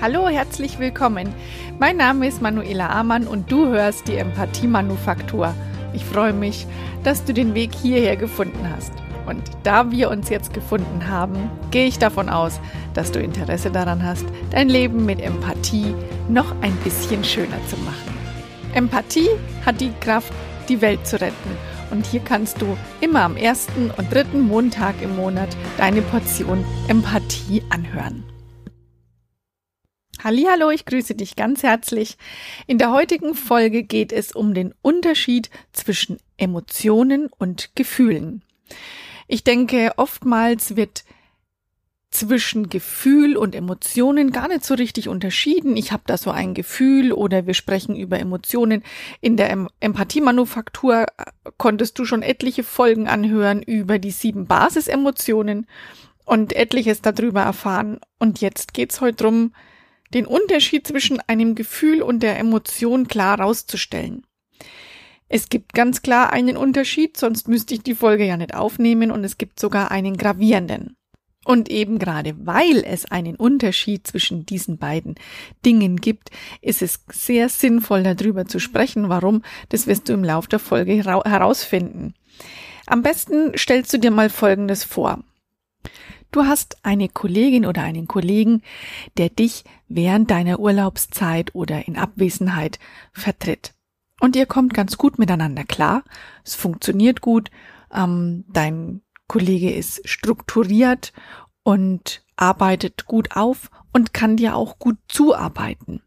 Hallo, herzlich willkommen. Mein Name ist Manuela Amann und du hörst die Empathie-Manufaktur. Ich freue mich, dass du den Weg hierher gefunden hast. Und da wir uns jetzt gefunden haben, gehe ich davon aus, dass du Interesse daran hast, dein Leben mit Empathie noch ein bisschen schöner zu machen. Empathie hat die Kraft, die Welt zu retten. Und hier kannst du immer am ersten und dritten Montag im Monat deine Portion Empathie anhören. Hallo, ich grüße dich ganz herzlich. In der heutigen Folge geht es um den Unterschied zwischen Emotionen und Gefühlen. Ich denke, oftmals wird zwischen Gefühl und Emotionen gar nicht so richtig unterschieden. Ich habe da so ein Gefühl oder wir sprechen über Emotionen. In der em Empathie-Manufaktur äh, konntest du schon etliche Folgen anhören über die sieben Basisemotionen und etliches darüber erfahren. Und jetzt geht's heute drum, den Unterschied zwischen einem Gefühl und der Emotion klar rauszustellen. Es gibt ganz klar einen Unterschied, sonst müsste ich die Folge ja nicht aufnehmen und es gibt sogar einen gravierenden. Und eben gerade weil es einen Unterschied zwischen diesen beiden Dingen gibt, ist es sehr sinnvoll darüber zu sprechen. Warum? Das wirst du im Laufe der Folge herausfinden. Am besten stellst du dir mal Folgendes vor. Du hast eine Kollegin oder einen Kollegen, der dich während deiner Urlaubszeit oder in Abwesenheit vertritt. Und ihr kommt ganz gut miteinander klar. Es funktioniert gut. Ähm, dein Kollege ist strukturiert und arbeitet gut auf und kann dir auch gut zuarbeiten.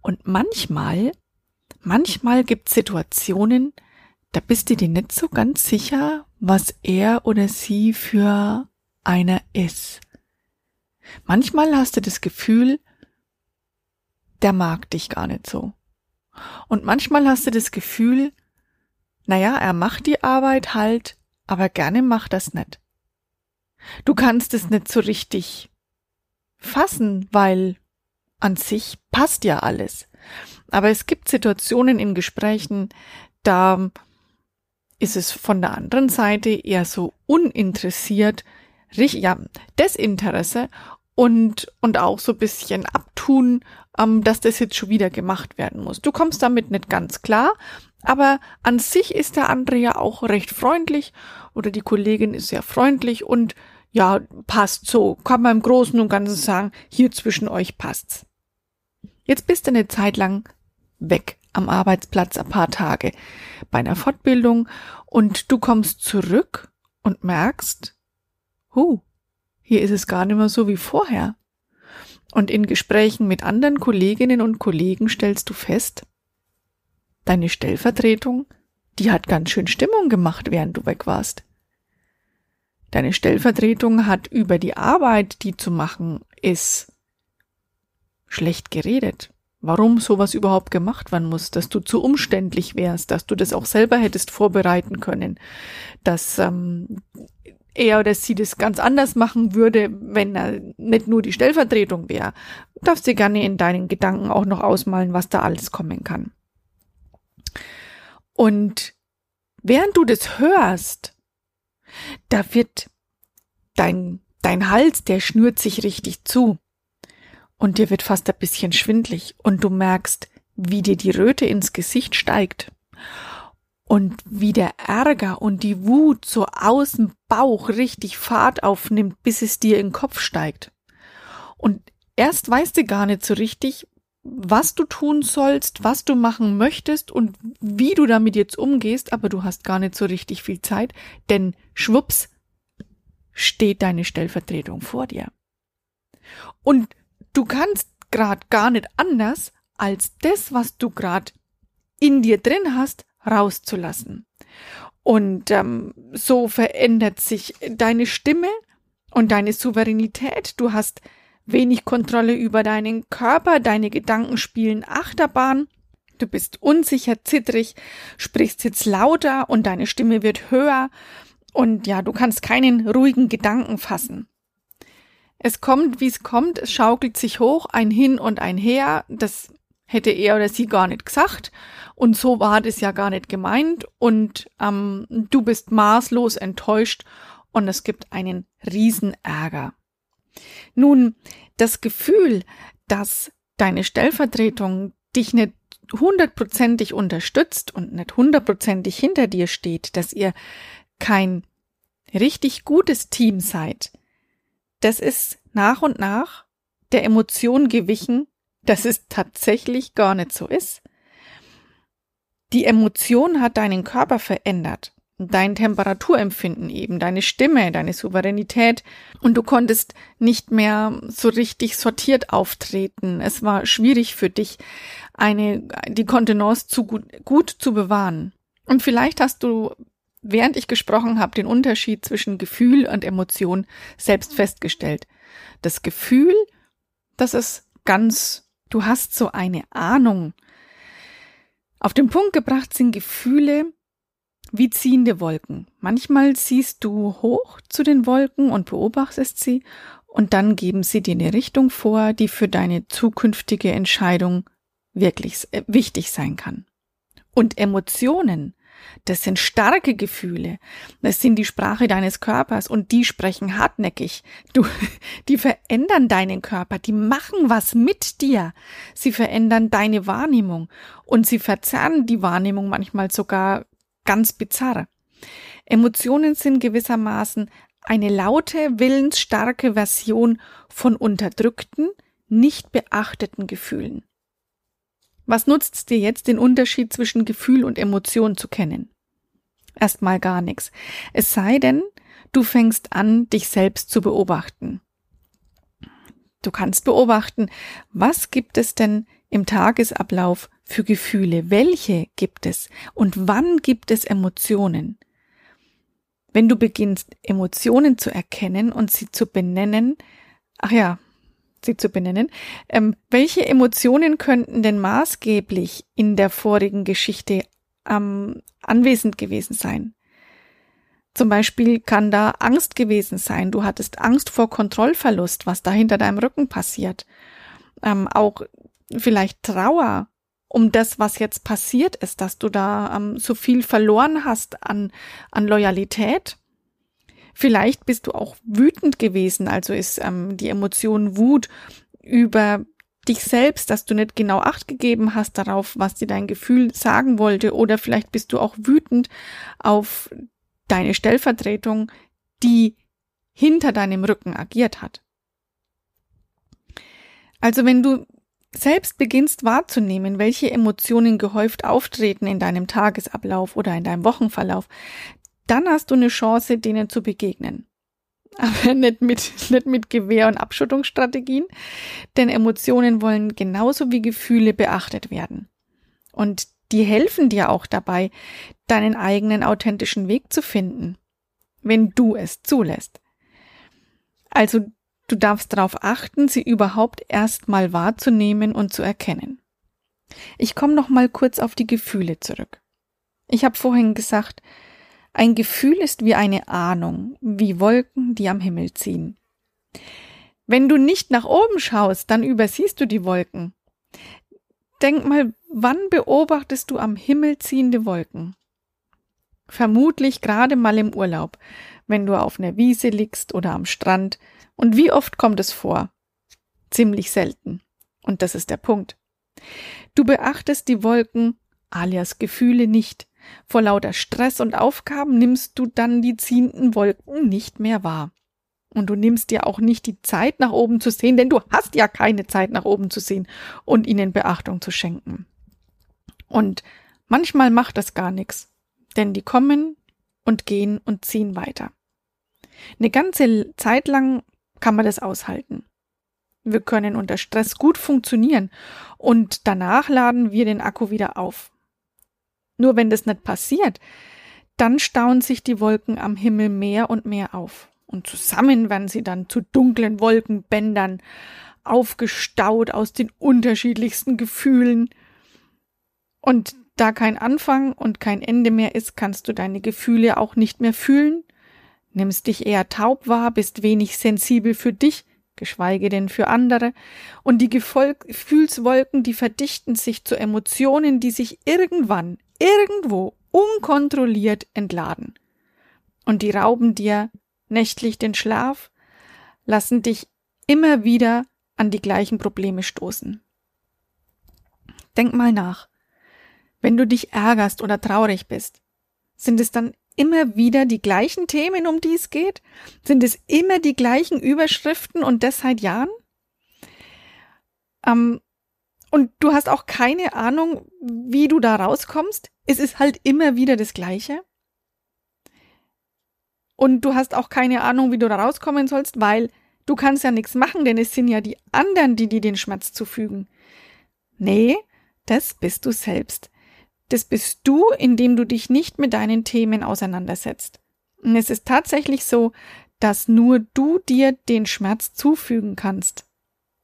Und manchmal, manchmal gibt es Situationen, da bist du dir nicht so ganz sicher, was er oder sie für einer ist. Manchmal hast du das Gefühl, der mag dich gar nicht so. Und manchmal hast du das Gefühl, naja, er macht die Arbeit halt, aber gerne macht das nicht. Du kannst es nicht so richtig fassen, weil an sich passt ja alles. Aber es gibt Situationen in Gesprächen, da ist es von der anderen Seite eher so uninteressiert, ja, Desinteresse und, und auch so bisschen abtun, ähm, dass das jetzt schon wieder gemacht werden muss. Du kommst damit nicht ganz klar, aber an sich ist der andere ja auch recht freundlich oder die Kollegin ist sehr freundlich und ja, passt so. Kann man im Großen und Ganzen sagen, hier zwischen euch passt's. Jetzt bist du eine Zeit lang weg am Arbeitsplatz ein paar Tage bei einer Fortbildung und du kommst zurück und merkst, huh, hier ist es gar nicht mehr so wie vorher. Und in Gesprächen mit anderen Kolleginnen und Kollegen stellst du fest, deine Stellvertretung, die hat ganz schön Stimmung gemacht, während du weg warst. Deine Stellvertretung hat über die Arbeit, die zu machen ist, schlecht geredet. Warum sowas überhaupt gemacht werden muss, dass du zu umständlich wärst, dass du das auch selber hättest vorbereiten können, dass ähm, er oder sie das ganz anders machen würde, wenn er nicht nur die Stellvertretung wäre. Du darfst dir gerne in deinen Gedanken auch noch ausmalen, was da alles kommen kann. Und während du das hörst, da wird dein, dein Hals, der schnürt sich richtig zu. Und dir wird fast ein bisschen schwindlig und du merkst, wie dir die Röte ins Gesicht steigt und wie der Ärger und die Wut so aus dem Bauch richtig Fahrt aufnimmt, bis es dir in den Kopf steigt. Und erst weißt du gar nicht so richtig, was du tun sollst, was du machen möchtest und wie du damit jetzt umgehst, aber du hast gar nicht so richtig viel Zeit, denn schwupps steht deine Stellvertretung vor dir. Und du kannst grad gar nicht anders, als das, was du grad in dir drin hast, rauszulassen. Und ähm, so verändert sich deine Stimme und deine Souveränität. Du hast wenig Kontrolle über deinen Körper, deine Gedanken spielen Achterbahn. Du bist unsicher, zittrig, sprichst jetzt lauter und deine Stimme wird höher und ja, du kannst keinen ruhigen Gedanken fassen. Es kommt, wie es kommt, es schaukelt sich hoch, ein Hin und ein Her, das hätte er oder sie gar nicht gesagt. Und so war das ja gar nicht gemeint. Und ähm, du bist maßlos enttäuscht und es gibt einen Riesenärger. Nun, Das Gefühl, dass deine Stellvertretung dich nicht hundertprozentig unterstützt und nicht hundertprozentig hinter dir steht, dass ihr kein richtig gutes Team seid, das ist nach und nach der Emotion gewichen, dass es tatsächlich gar nicht so ist. Die Emotion hat deinen Körper verändert, dein Temperaturempfinden eben, deine Stimme, deine Souveränität und du konntest nicht mehr so richtig sortiert auftreten. Es war schwierig für dich, eine, die Kontenance zu gut, gut zu bewahren. Und vielleicht hast du, während ich gesprochen habe, den Unterschied zwischen Gefühl und Emotion selbst festgestellt. Das Gefühl, das ist ganz, du hast so eine Ahnung. Auf den Punkt gebracht sind Gefühle wie ziehende Wolken. Manchmal siehst du hoch zu den Wolken und beobachtest sie und dann geben sie dir eine Richtung vor, die für deine zukünftige Entscheidung wirklich äh, wichtig sein kann. Und Emotionen, das sind starke Gefühle, das sind die Sprache deines Körpers und die sprechen hartnäckig. Du, die verändern deinen Körper, die machen was mit dir. Sie verändern deine Wahrnehmung und sie verzerren die Wahrnehmung manchmal sogar ganz bizarr. Emotionen sind gewissermaßen eine laute, willensstarke Version von unterdrückten, nicht beachteten Gefühlen. Was nutzt es dir jetzt, den Unterschied zwischen Gefühl und Emotion zu kennen? Erstmal gar nichts. Es sei denn, du fängst an, dich selbst zu beobachten. Du kannst beobachten, was gibt es denn im Tagesablauf für Gefühle? Welche gibt es? Und wann gibt es Emotionen? Wenn du beginnst, Emotionen zu erkennen und sie zu benennen, ach ja, sie zu benennen. Ähm, welche Emotionen könnten denn maßgeblich in der vorigen Geschichte ähm, anwesend gewesen sein? Zum Beispiel kann da Angst gewesen sein. Du hattest Angst vor Kontrollverlust, was da hinter deinem Rücken passiert. Ähm, auch vielleicht Trauer um das, was jetzt passiert ist, dass du da ähm, so viel verloren hast an, an Loyalität Vielleicht bist du auch wütend gewesen, also ist ähm, die Emotion Wut über dich selbst, dass du nicht genau Acht gegeben hast darauf, was dir dein Gefühl sagen wollte, oder vielleicht bist du auch wütend auf deine Stellvertretung, die hinter deinem Rücken agiert hat. Also wenn du selbst beginnst wahrzunehmen, welche Emotionen gehäuft auftreten in deinem Tagesablauf oder in deinem Wochenverlauf, dann hast du eine Chance, denen zu begegnen. Aber nicht mit, nicht mit Gewehr und Abschottungsstrategien, denn Emotionen wollen genauso wie Gefühle beachtet werden. Und die helfen dir auch dabei, deinen eigenen authentischen Weg zu finden, wenn du es zulässt. Also du darfst darauf achten, sie überhaupt erstmal wahrzunehmen und zu erkennen. Ich komme noch mal kurz auf die Gefühle zurück. Ich habe vorhin gesagt, ein Gefühl ist wie eine Ahnung, wie Wolken, die am Himmel ziehen. Wenn du nicht nach oben schaust, dann übersiehst du die Wolken. Denk mal, wann beobachtest du am Himmel ziehende Wolken? Vermutlich gerade mal im Urlaub, wenn du auf einer Wiese liegst oder am Strand. Und wie oft kommt es vor? Ziemlich selten. Und das ist der Punkt. Du beachtest die Wolken alias Gefühle nicht. Vor lauter Stress und Aufgaben nimmst du dann die ziehenden Wolken nicht mehr wahr. Und du nimmst dir auch nicht die Zeit nach oben zu sehen, denn du hast ja keine Zeit nach oben zu sehen und ihnen Beachtung zu schenken. Und manchmal macht das gar nichts, denn die kommen und gehen und ziehen weiter. Eine ganze Zeit lang kann man das aushalten. Wir können unter Stress gut funktionieren und danach laden wir den Akku wieder auf. Nur wenn das nicht passiert, dann stauen sich die Wolken am Himmel mehr und mehr auf. Und zusammen werden sie dann zu dunklen Wolkenbändern, aufgestaut aus den unterschiedlichsten Gefühlen. Und da kein Anfang und kein Ende mehr ist, kannst du deine Gefühle auch nicht mehr fühlen, nimmst dich eher taub wahr, bist wenig sensibel für dich, geschweige denn für andere, und die Gefühlswolken, die verdichten sich zu Emotionen, die sich irgendwann irgendwo unkontrolliert entladen. Und die rauben dir nächtlich den Schlaf, lassen dich immer wieder an die gleichen Probleme stoßen. Denk mal nach. Wenn du dich ärgerst oder traurig bist, sind es dann immer wieder die gleichen Themen, um die es geht? Sind es immer die gleichen Überschriften und das seit Jahren? Ähm, und du hast auch keine Ahnung, wie du da rauskommst? Es ist halt immer wieder das Gleiche. Und du hast auch keine Ahnung, wie du da rauskommen sollst, weil du kannst ja nichts machen, denn es sind ja die anderen, die dir den Schmerz zufügen. Nee, das bist du selbst. Das bist du, indem du dich nicht mit deinen Themen auseinandersetzt. Und es ist tatsächlich so, dass nur du dir den Schmerz zufügen kannst.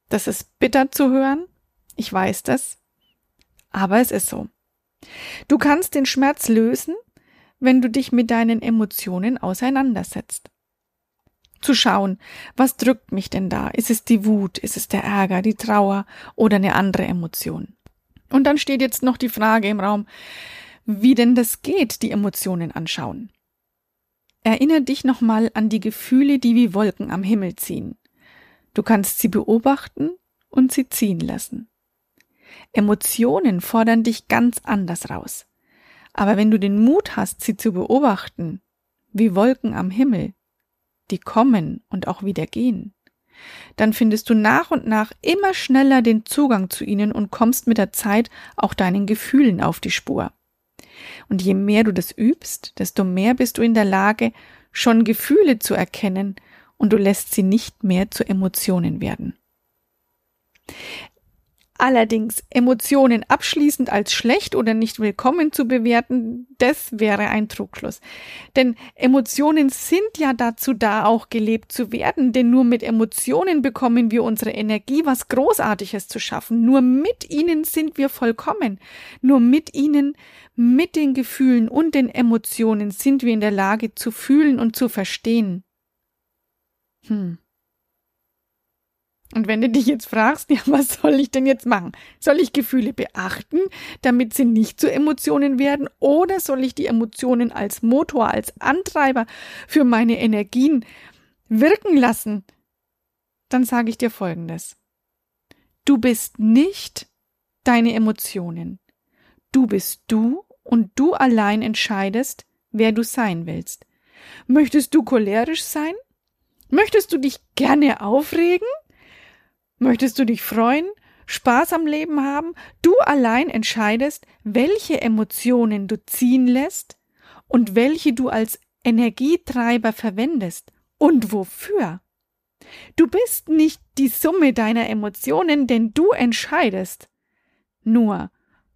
Das ist bitter zu hören, ich weiß das, aber es ist so. Du kannst den Schmerz lösen, wenn du dich mit deinen Emotionen auseinandersetzt. Zu schauen, was drückt mich denn da? Ist es die Wut? Ist es der Ärger, die Trauer oder eine andere Emotion? Und dann steht jetzt noch die Frage im Raum, wie denn das geht, die Emotionen anschauen. Erinner dich nochmal an die Gefühle, die wie Wolken am Himmel ziehen. Du kannst sie beobachten und sie ziehen lassen. Emotionen fordern dich ganz anders raus. Aber wenn du den Mut hast, sie zu beobachten, wie Wolken am Himmel, die kommen und auch wieder gehen, dann findest du nach und nach immer schneller den Zugang zu ihnen und kommst mit der Zeit auch deinen Gefühlen auf die Spur. Und je mehr du das übst, desto mehr bist du in der Lage, schon Gefühle zu erkennen und du lässt sie nicht mehr zu Emotionen werden. Allerdings Emotionen abschließend als schlecht oder nicht willkommen zu bewerten, das wäre ein Trugschluss. Denn Emotionen sind ja dazu da, auch gelebt zu werden, denn nur mit Emotionen bekommen wir unsere Energie, was Großartiges zu schaffen. Nur mit ihnen sind wir vollkommen. Nur mit ihnen, mit den Gefühlen und den Emotionen sind wir in der Lage zu fühlen und zu verstehen. Hm. Und wenn du dich jetzt fragst, ja, was soll ich denn jetzt machen? Soll ich Gefühle beachten, damit sie nicht zu Emotionen werden? Oder soll ich die Emotionen als Motor, als Antreiber für meine Energien wirken lassen? Dann sage ich dir Folgendes. Du bist nicht deine Emotionen. Du bist du und du allein entscheidest, wer du sein willst. Möchtest du cholerisch sein? Möchtest du dich gerne aufregen? Möchtest du dich freuen, Spaß am Leben haben? Du allein entscheidest, welche Emotionen du ziehen lässt und welche du als Energietreiber verwendest und wofür. Du bist nicht die Summe deiner Emotionen, denn du entscheidest. Nur,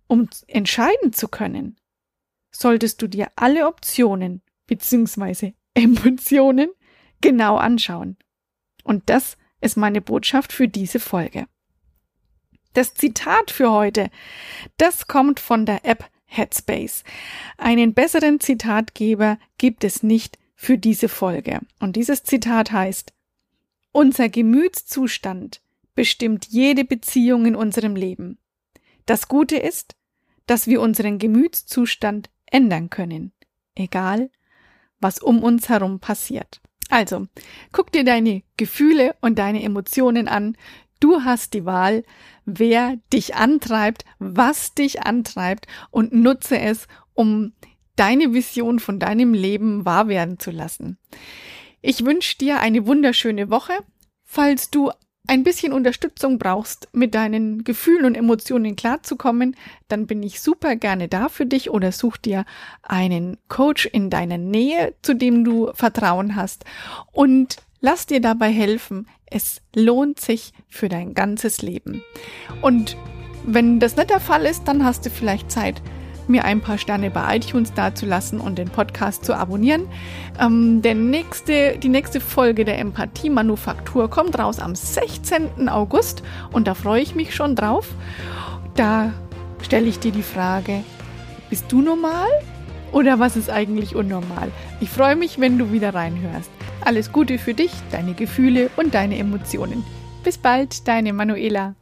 um entscheiden zu können, solltest du dir alle Optionen bzw. Emotionen genau anschauen. Und das ist meine Botschaft für diese Folge. Das Zitat für heute, das kommt von der App Headspace. Einen besseren Zitatgeber gibt es nicht für diese Folge. Und dieses Zitat heißt, unser Gemütszustand bestimmt jede Beziehung in unserem Leben. Das Gute ist, dass wir unseren Gemütszustand ändern können, egal was um uns herum passiert. Also, guck dir deine Gefühle und deine Emotionen an. Du hast die Wahl, wer dich antreibt, was dich antreibt und nutze es, um deine Vision von deinem Leben wahr werden zu lassen. Ich wünsche dir eine wunderschöne Woche. Falls du ein bisschen Unterstützung brauchst, mit deinen Gefühlen und Emotionen klarzukommen, dann bin ich super gerne da für dich oder such dir einen Coach in deiner Nähe, zu dem du Vertrauen hast und lass dir dabei helfen. Es lohnt sich für dein ganzes Leben. Und wenn das nicht der Fall ist, dann hast du vielleicht Zeit, mir ein paar Sterne bei iTunes dazulassen und den Podcast zu abonnieren. Ähm, der nächste, die nächste Folge der Empathie-Manufaktur kommt raus am 16. August und da freue ich mich schon drauf. Da stelle ich dir die Frage, bist du normal oder was ist eigentlich unnormal? Ich freue mich, wenn du wieder reinhörst. Alles Gute für dich, deine Gefühle und deine Emotionen. Bis bald, deine Manuela.